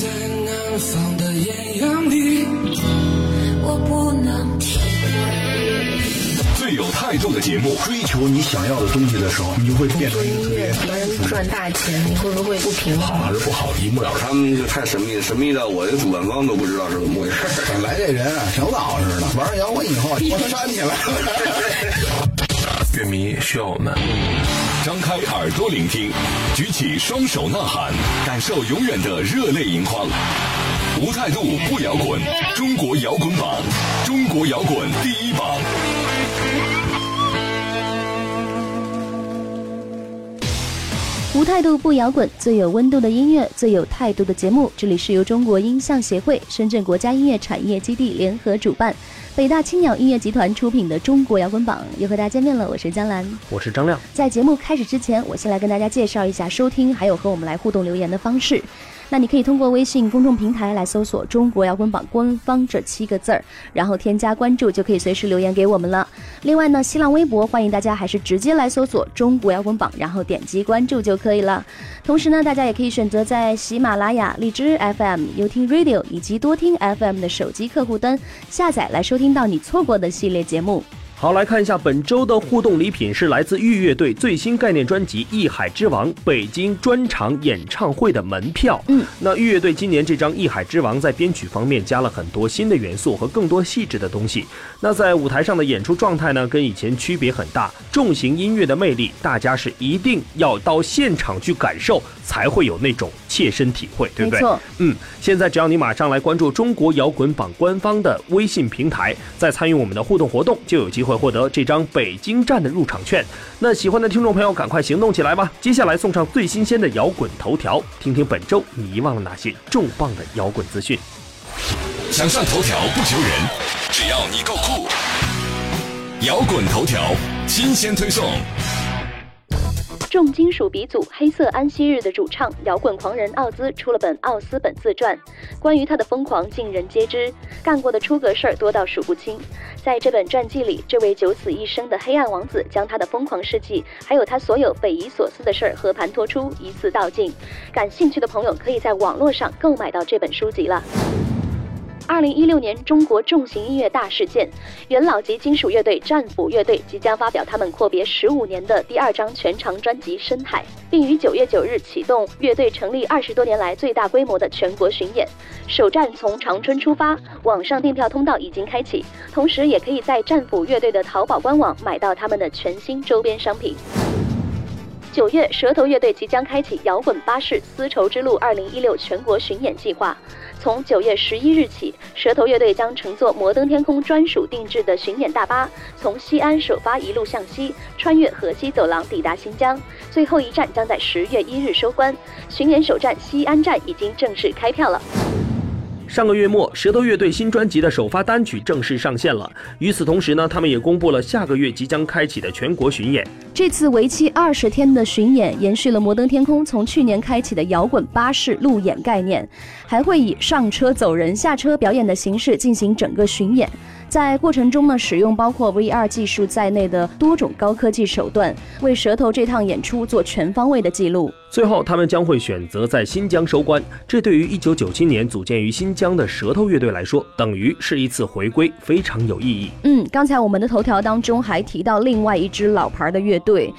在南方的艳阳里，我不能停。最有态度的节目，追求你想要的东西的时候，你就会变成做音乐能赚大钱，你会不会不平衡？好还是不好，一目了然。他们就太神秘，神秘到我的主办方都不知道是怎么回事。本来这人啊，挺老实的，玩摇滚以后，我煽起来了。乐迷需要我们。张开耳朵聆听，举起双手呐喊，感受永远的热泪盈眶。无态度不摇滚，中国摇滚榜，中国摇滚第一榜。无态度不摇滚，最有温度的音乐，最有态度的节目。这里是由中国音像协会、深圳国家音乐产业基地联合主办，北大青鸟音乐集团出品的《中国摇滚榜》又和大家见面了。我是江兰，我是张亮。在节目开始之前，我先来跟大家介绍一下收听还有和我们来互动留言的方式。那你可以通过微信公众平台来搜索“中国摇滚榜官方”这七个字儿，然后添加关注，就可以随时留言给我们了。另外呢，新浪微博欢迎大家还是直接来搜索“中国摇滚榜”，然后点击关注就可以了。同时呢，大家也可以选择在喜马拉雅、荔枝 FM、优听 Radio 以及多听 FM 的手机客户端下载来收听到你错过的系列节目。好，来看一下本周的互动礼品是来自豫乐队最新概念专辑《艺海之王》北京专场演唱会的门票。嗯，那豫乐队今年这张《艺海之王》在编曲方面加了很多新的元素和更多细致的东西。那在舞台上的演出状态呢，跟以前区别很大。重型音乐的魅力，大家是一定要到现场去感受，才会有那种切身体会，对不对？没错。嗯，现在只要你马上来关注中国摇滚榜官方的微信平台，再参与我们的互动活动，就有机会会获得这张北京站的入场券。那喜欢的听众朋友，赶快行动起来吧！接下来送上最新鲜的摇滚头条，听听本周你遗忘了哪些重磅的摇滚资讯。想上头条不求人，只要你够酷。摇滚头条新鲜推送。重金属鼻祖黑色安息日的主唱摇滚狂人奥兹出了本奥斯本自传，关于他的疯狂尽人皆知，干过的出格事儿多到数不清。在这本传记里，这位九死一生的黑暗王子将他的疯狂事迹，还有他所有匪夷所思的事儿和盘托出，一次道尽。感兴趣的朋友可以在网络上购买到这本书籍了。二零一六年中国重型音乐大事件，元老级金属乐队战斧乐队即将发表他们阔别十五年的第二张全长专辑《深海》，并于九月九日启动乐队成立二十多年来最大规模的全国巡演。首站从长春出发，网上订票通道已经开启，同时也可以在战斧乐队的淘宝官网买到他们的全新周边商品。九月，舌头乐队即将开启摇滚巴士丝绸之路二零一六全国巡演计划。从九月十一日起，舌头乐队将乘坐摩登天空专属定制的巡演大巴，从西安首发一路向西，穿越河西走廊抵达新疆，最后一站将在十月一日收官。巡演首站西安站已经正式开票了。上个月末，舌头乐队新专辑的首发单曲正式上线了。与此同时呢，他们也公布了下个月即将开启的全国巡演。这次为期二十天的巡演，延续了摩登天空从去年开启的摇滚巴士路演概念，还会以上车走人、下车表演的形式进行整个巡演。在过程中呢，使用包括 VR 技术在内的多种高科技手段，为舌头这趟演出做全方位的记录。最后，他们将会选择在新疆收官。这对于1997年组建于新疆的舌头乐队来说，等于是一次回归，非常有意义。嗯，刚才我们的头条当中还提到另外一支老牌的乐队。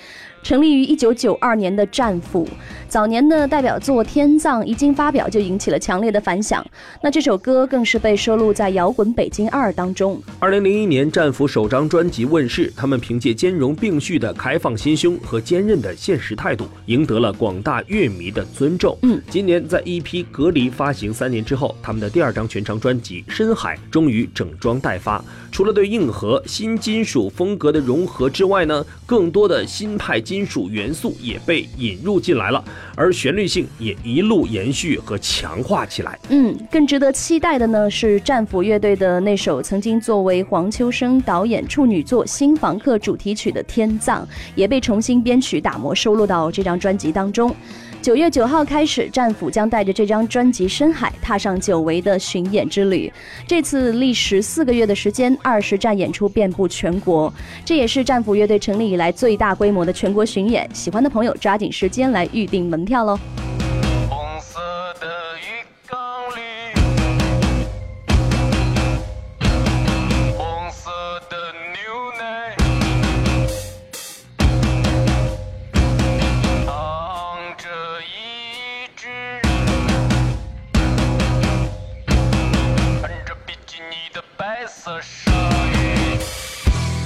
成立于一九九二年的战斧，早年的代表作《天葬》一经发表就引起了强烈的反响。那这首歌更是被收录在《摇滚北京二》当中。二零零一年，战斧首张专辑问世，他们凭借兼容并蓄的开放心胸和坚韧的现实态度，赢得了广大乐迷的尊重。嗯，今年在一批《隔离》发行三年之后，他们的第二张全长专辑《深海》终于整装待发。除了对硬核新金属风格的融合之外呢，更多的新派金属元素也被引入进来了，而旋律性也一路延续和强化起来。嗯，更值得期待的呢是战斧乐队的那首曾经作为黄秋生导演处女作《新房客》主题曲的《天葬》，也被重新编曲打磨收录到这张专辑当中。九月九号开始，战斧将带着这张专辑《深海》踏上久违的巡演之旅。这次历时四个月的时间，二十站演出遍布全国，这也是战斧乐队成立以来最大规模的全国巡演。喜欢的朋友抓紧时间来预定门票喽！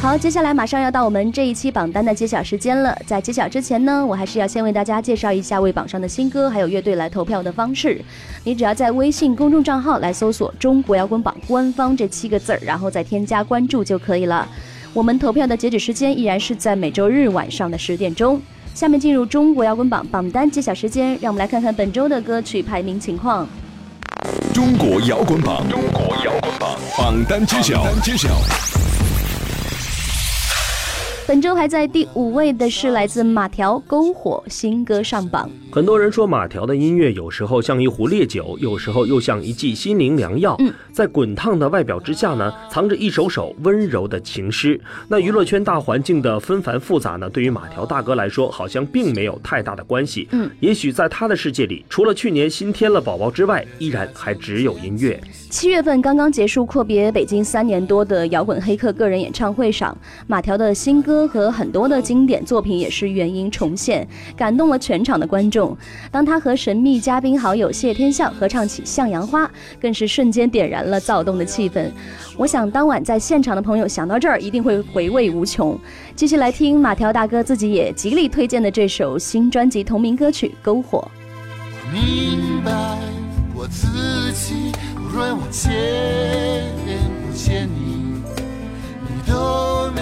好，接下来马上要到我们这一期榜单的揭晓时间了。在揭晓之前呢，我还是要先为大家介绍一下为榜上的新歌还有乐队来投票的方式。你只要在微信公众账号来搜索“中国摇滚榜官方”这七个字儿，然后再添加关注就可以了。我们投票的截止时间依然是在每周日晚上的十点钟。下面进入中国摇滚榜榜单揭晓时间，让我们来看看本周的歌曲排名情况。中国摇滚榜，中国摇滚榜。榜单揭晓，单揭晓。本周排在第五位的是来自马条篝火新歌上榜。很多人说马条的音乐有时候像一壶烈酒，有时候又像一剂心灵良药。嗯，在滚烫的外表之下呢，藏着一首首温柔的情诗。那娱乐圈大环境的纷繁复杂呢，对于马条大哥来说，好像并没有太大的关系。嗯，也许在他的世界里，除了去年新添了宝宝之外，依然还只有音乐。七月份刚刚结束阔别北京三年多的摇滚黑客个人演唱会上，马条的新歌和很多的经典作品也是原音重现，感动了全场的观众。当他和神秘嘉宾好友谢天笑合唱起《向阳花》，更是瞬间点燃了躁动的气氛。我想当晚在现场的朋友想到这儿，一定会回味无穷。继续来听马条大哥自己也极力推荐的这首新专辑同名歌曲《篝火》。明白我自己，无论我欠不见你，你都没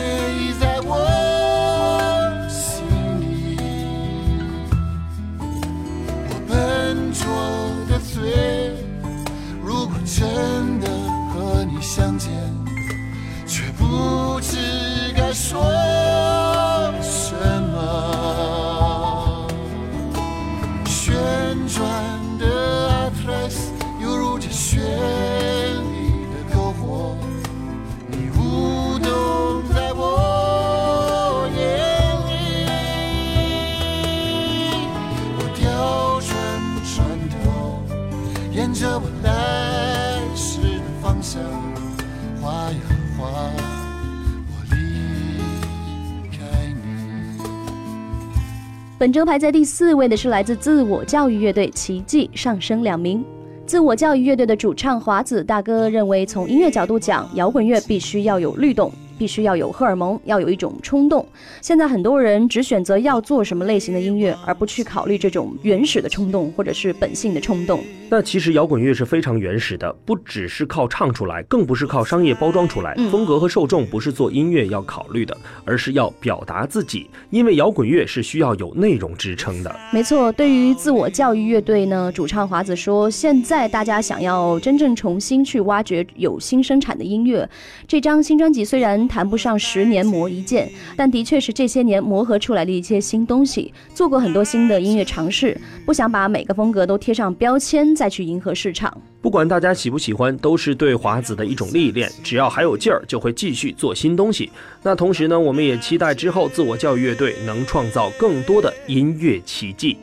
本周排在第四位的是来自自我教育乐队奇迹，上升两名。自我教育乐队的主唱华子大哥认为，从音乐角度讲，摇滚乐必须要有律动，必须要有荷尔蒙，要有一种冲动。现在很多人只选择要做什么类型的音乐，而不去考虑这种原始的冲动或者是本性的冲动。那其实摇滚乐是非常原始的，不只是靠唱出来，更不是靠商业包装出来。嗯风格和受众不是做音乐要考虑的，而是要表达自己。因为摇滚乐是需要有内容支撑的。没错，对于自我教育乐队呢，主唱华子说，现在大家想要真正重新去挖掘有新生产的音乐。这张新专辑虽然谈不上十年磨一剑，但的确是这些年磨合出来的一些新东西，做过很多新的音乐尝试，不想把每个风格都贴上标签，再去迎合市场。不管大家喜不喜欢，都是对华子的一种历练。只要还有劲儿，就会继续做新东西。那同时呢，我们也期待之后自我教育乐队能创造更多的音乐奇迹。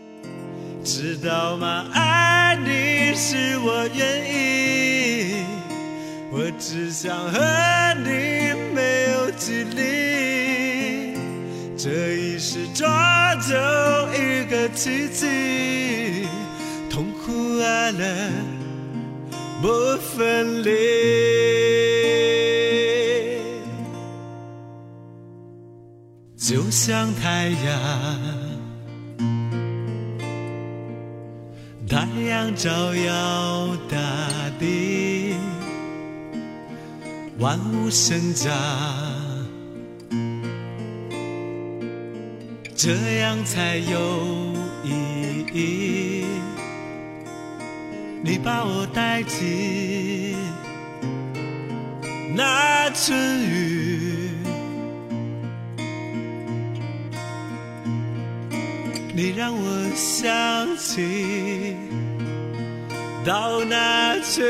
知道吗？爱你是我愿意，我只想和你距离，这一世抓住一个奇迹，痛苦爱乐不分离。就像太阳，太阳照耀大地，万物生长，这样才有意义。你把我带进那春雨，你让我想起到那去。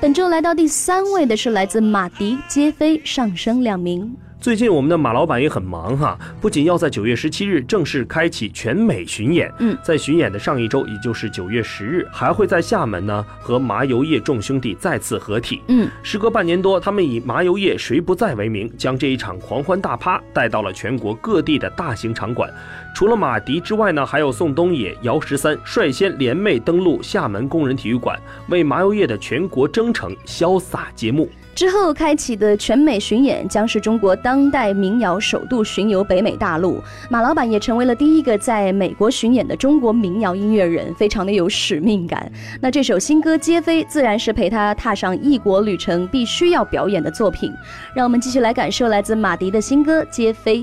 本周来到第三位的是来自马迪皆飞，上升两名。最近我们的马老板也很忙哈，不仅要在九月十七日正式开启全美巡演，嗯在巡演的上一周，也就是九月十日，还会在厦门呢和麻油叶众兄弟再次合体。嗯，时隔半年多，他们以麻油叶谁不在为名，将这一场狂欢大趴带到了全国各地的大型场馆。除了马迪之外呢，还有宋冬野、姚十三率先联袂登陆厦门工人体育馆，为麻油叶的全国征程潇洒揭幕。之后开启的全美巡演将是中国当代民谣首度巡游北美大陆。马老板也成为了第一个在美国巡演的中国民谣音乐人，非常的有使命感。那这首新歌《接飞》自然是陪他踏上异国旅程必须要表演的作品。让我们继续来感受来自马迪的新歌《接飞》。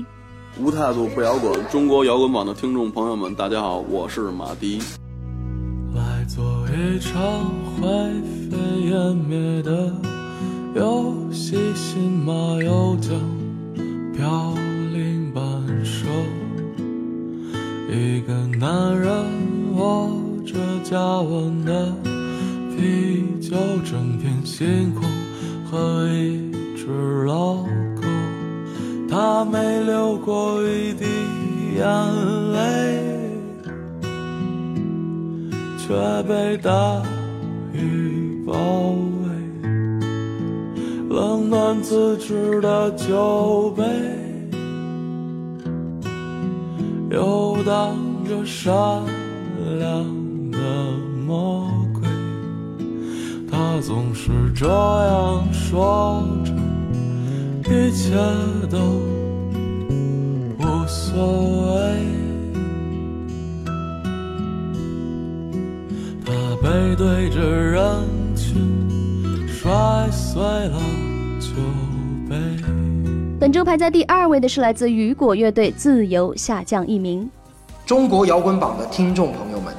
无态度不摇滚，中国摇滚榜的听众朋友们，大家好，我是马迪。来做一场灰飞烟灭的。游戏新马又将飘零半生，一个男人握着加温的啤酒，整片星空和一只老狗，他没流过一滴眼泪，却被大暖自制的酒杯，游荡着善良的魔鬼。他总是这样说着，一切都无所谓。他背对着人群，摔碎了。本周排在第二位的是来自雨果乐队《自由》，下降一名。中国摇滚榜的听众朋友们，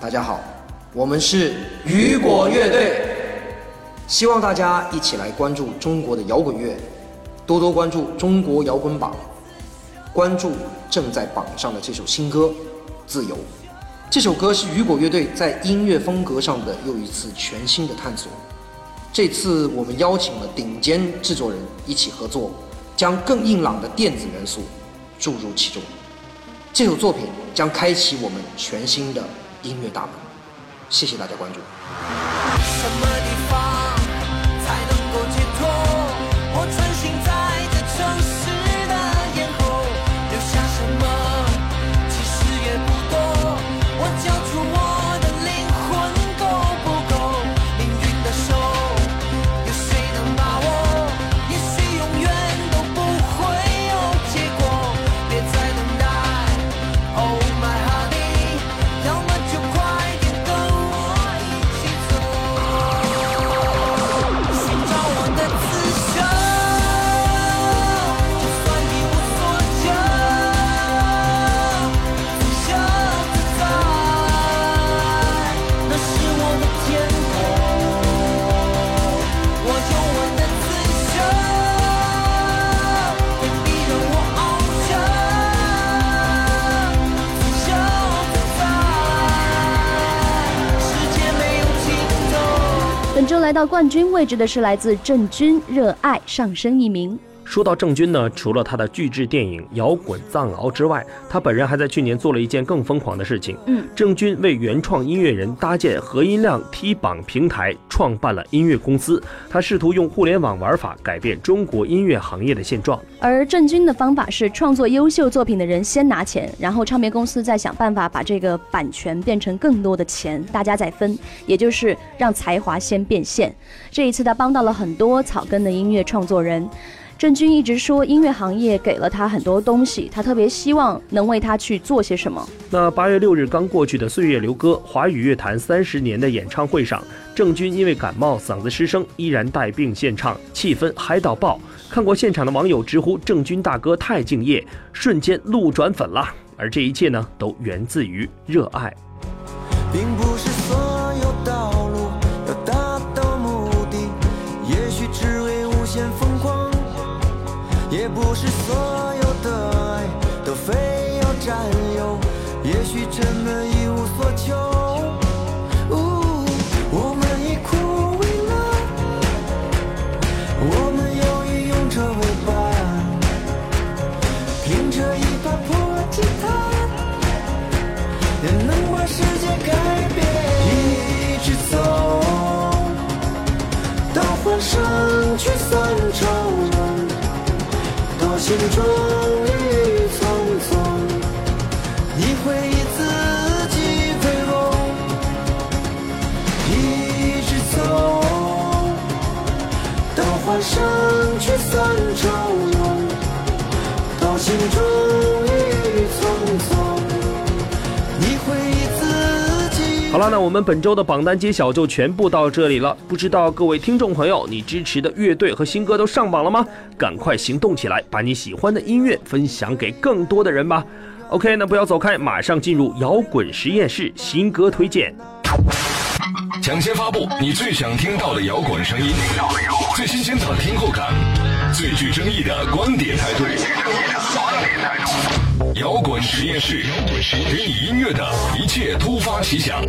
大家好，我们是雨果乐队，希望大家一起来关注中国的摇滚乐，多多关注中国摇滚榜，关注正在榜上的这首新歌《自由》。这首歌是雨果乐队在音乐风格上的又一次全新的探索。这次我们邀请了顶尖制作人一起合作。将更硬朗的电子元素注入其中，这首作品将开启我们全新的音乐大门。谢谢大家关注。到冠军位置的是来自郑钧，《热爱》上升一名。说到郑钧呢，除了他的巨制电影《摇滚藏獒》之外，他本人还在去年做了一件更疯狂的事情。嗯，郑钧为原创音乐人搭建核音量梯榜平台，创办了音乐公司。他试图用互联网玩法改变中国音乐行业的现状。而郑钧的方法是，创作优秀作品的人先拿钱，然后唱片公司再想办法把这个版权变成更多的钱，大家再分，也就是让才华先变现。这一次，他帮到了很多草根的音乐创作人。郑钧一直说，音乐行业给了他很多东西，他特别希望能为他去做些什么。那八月六日刚过去的岁月流歌华语乐坛三十年的演唱会上，郑钧因为感冒嗓子失声，依然带病献唱，气氛嗨到爆。看过现场的网友直呼郑钧大哥太敬业，瞬间路转粉了。而这一切呢，都源自于热爱。并不不是所有的爱都非要占有，也许真的一无所求。我们已枯萎了，我们又已用这为伴，凭着一把破吉他，也能把世界改变。一直走到欢声聚散。心中雨匆匆，你会以自己为荣，一直走到华山去散愁浓，到心中好了，那我们本周的榜单揭晓就全部到这里了。不知道各位听众朋友，你支持的乐队和新歌都上榜了吗？赶快行动起来，把你喜欢的音乐分享给更多的人吧。OK，那不要走开，马上进入摇滚实验室新歌推荐。抢先发布你最想听到的摇滚声音，最新鲜的听后感，最具争议的观点态度。摇滚实验室，给你音乐的一切突发奇想。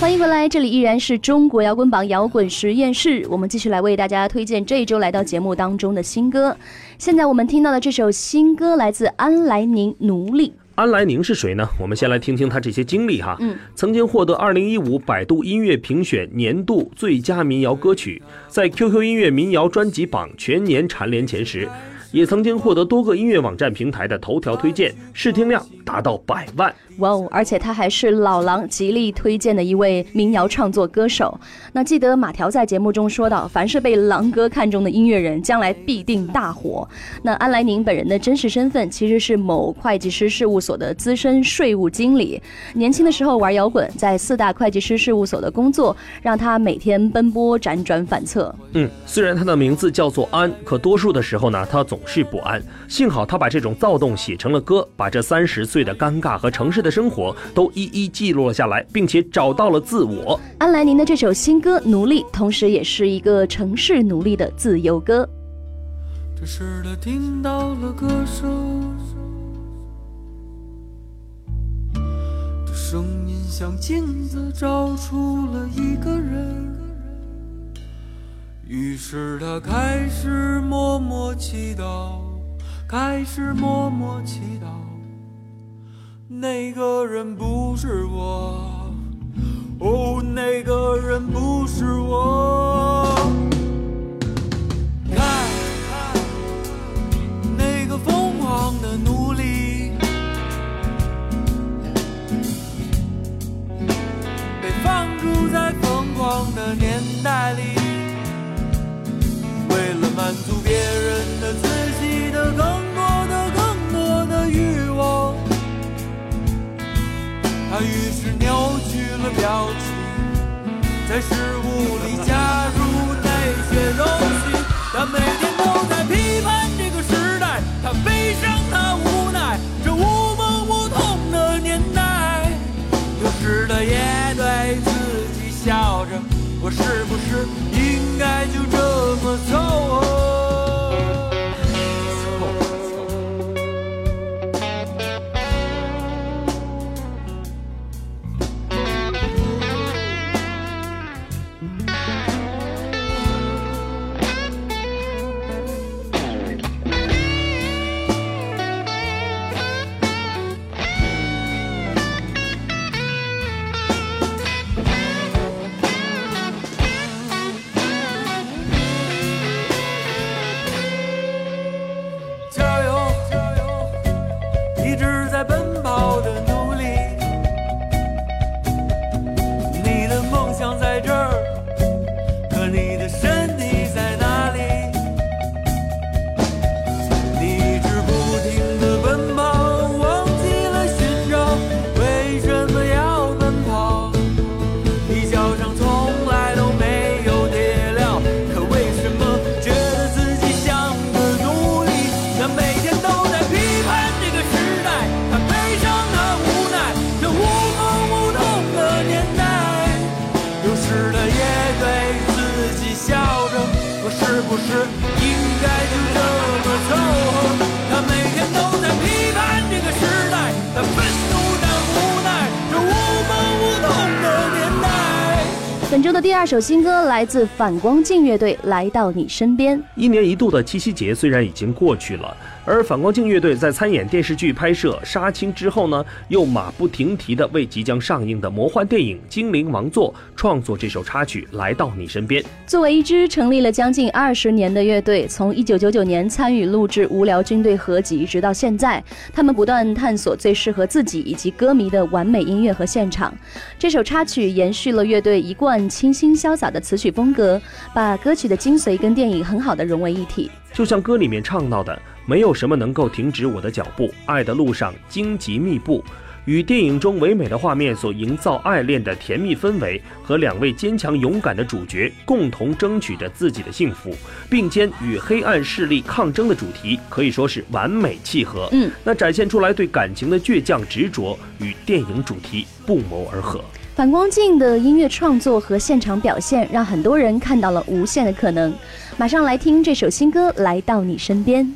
欢迎回来，这里依然是中国摇滚榜摇滚实验室，我们继续来为大家推荐这一周来到节目当中的新歌。现在我们听到的这首新歌来自安来宁《奴隶》。安来宁是谁呢？我们先来听听他这些经历哈。嗯，曾经获得二零一五百度音乐评选年度最佳民谣歌曲，在 QQ 音乐民谣专辑榜全年蝉联前十，也曾经获得多个音乐网站平台的头条推荐，试听量达到百万。哇哦！而且他还是老狼极力推荐的一位民谣创作歌手。那记得马条在节目中说到，凡是被狼哥看中的音乐人，将来必定大火。那安来宁本人的真实身份其实是某会计师事务所的资深税务经理。年轻的时候玩摇滚，在四大会计师事务所的工作让他每天奔波辗转反侧。嗯，虽然他的名字叫做安，可多数的时候呢，他总是不安。幸好他把这种躁动写成了歌，把这三十岁的尴尬和城市的生活都一一记录了下来，并且找到了自我。安来宁的这首新歌《奴隶》，同时也是一个城市奴隶的自由歌。这时他听到了歌声，这声音像镜子照出了一个人。于是他开始默默祈祷，开始默默祈祷。那个人不是我，哦，那个人不是我。看，那个疯狂的奴隶，被放逐在疯狂的年代里，为了满足别人的自己的更多的更多的欲望，他于是扭曲了表情，在食物里加入那些东西。他每天都在批判这个时代，他悲伤，他无奈，这无梦无痛的年代。有时他也对自己笑着，我是不是这么第二首新歌来自反光镜乐队，《来到你身边》。一年一度的七夕节虽然已经过去了，而反光镜乐队在参演电视剧拍摄《杀青》之后呢，又马不停蹄地为即将上映的魔幻电影《精灵王座》创作这首插曲《来到你身边》。作为一支成立了将近二十年的乐队，从一九九九年参与录制《无聊军队》合集，直到现在，他们不断探索最适合自己以及歌迷的完美音乐和现场。这首插曲延续了乐队一贯清新潇洒的词曲风格，把歌曲的精髓跟电影很好的融为一体。就像歌里面唱到的，没有什么能够停止我的脚步，爱的路上荆棘密布。与电影中唯美的画面所营造爱恋的甜蜜氛围，和两位坚强勇敢的主角共同争取着自己的幸福，并肩与黑暗势力抗争的主题，可以说是完美契合。嗯，那展现出来对感情的倔强执着，与电影主题不谋而合。反光镜的音乐创作和现场表现，让很多人看到了无限的可能。马上来听这首新歌《来到你身边》。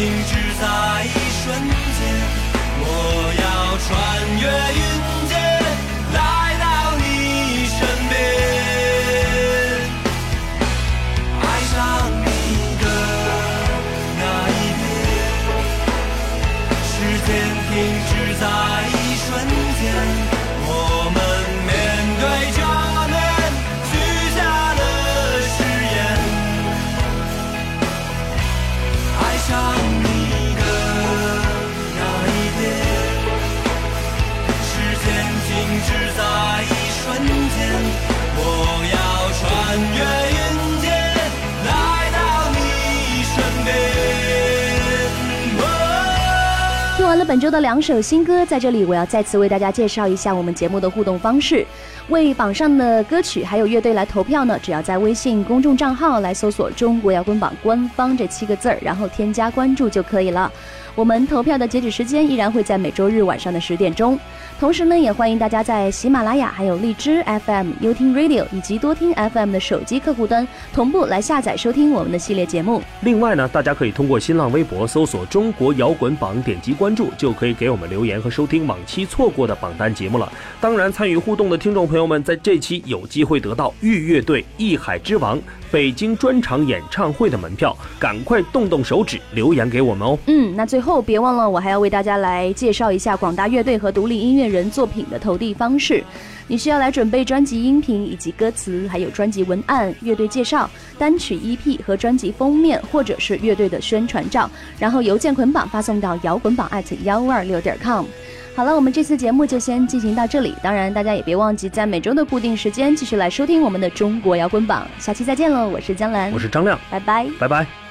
一直在本周的两首新歌，在这里我要再次为大家介绍一下我们节目的互动方式。为榜上的歌曲还有乐队来投票呢，只要在微信公众账号来搜索“中国摇滚榜官方”这七个字儿，然后添加关注就可以了。我们投票的截止时间依然会在每周日晚上的十点钟。同时呢，也欢迎大家在喜马拉雅、还有荔枝 FM、优听 Radio 以及多听 FM 的手机客户端同步来下载收听我们的系列节目。另外呢，大家可以通过新浪微博搜索“中国摇滚榜”，点击关注，就可以给我们留言和收听往期错过的榜单节目了。当然，参与互动的听众朋友们，在这期有机会得到豫乐队《艺海之王》北京专场演唱会的门票，赶快动动手指留言给我们哦。嗯，那最后别忘了，我还要为大家来介绍一下广大乐队和独立音乐人作品的投递方式。你需要来准备专辑音频以及歌词，还有专辑文案、乐队介绍、单曲 EP 和专辑封面，或者是乐队的宣传照，然后邮件捆绑发送到摇滚榜艾特幺二六点 com。好了，我们这次节目就先进行到这里。当然，大家也别忘记在每周的固定时间继续来收听我们的中国摇滚榜。下期再见喽！我是江兰，我是张亮，拜拜，拜拜。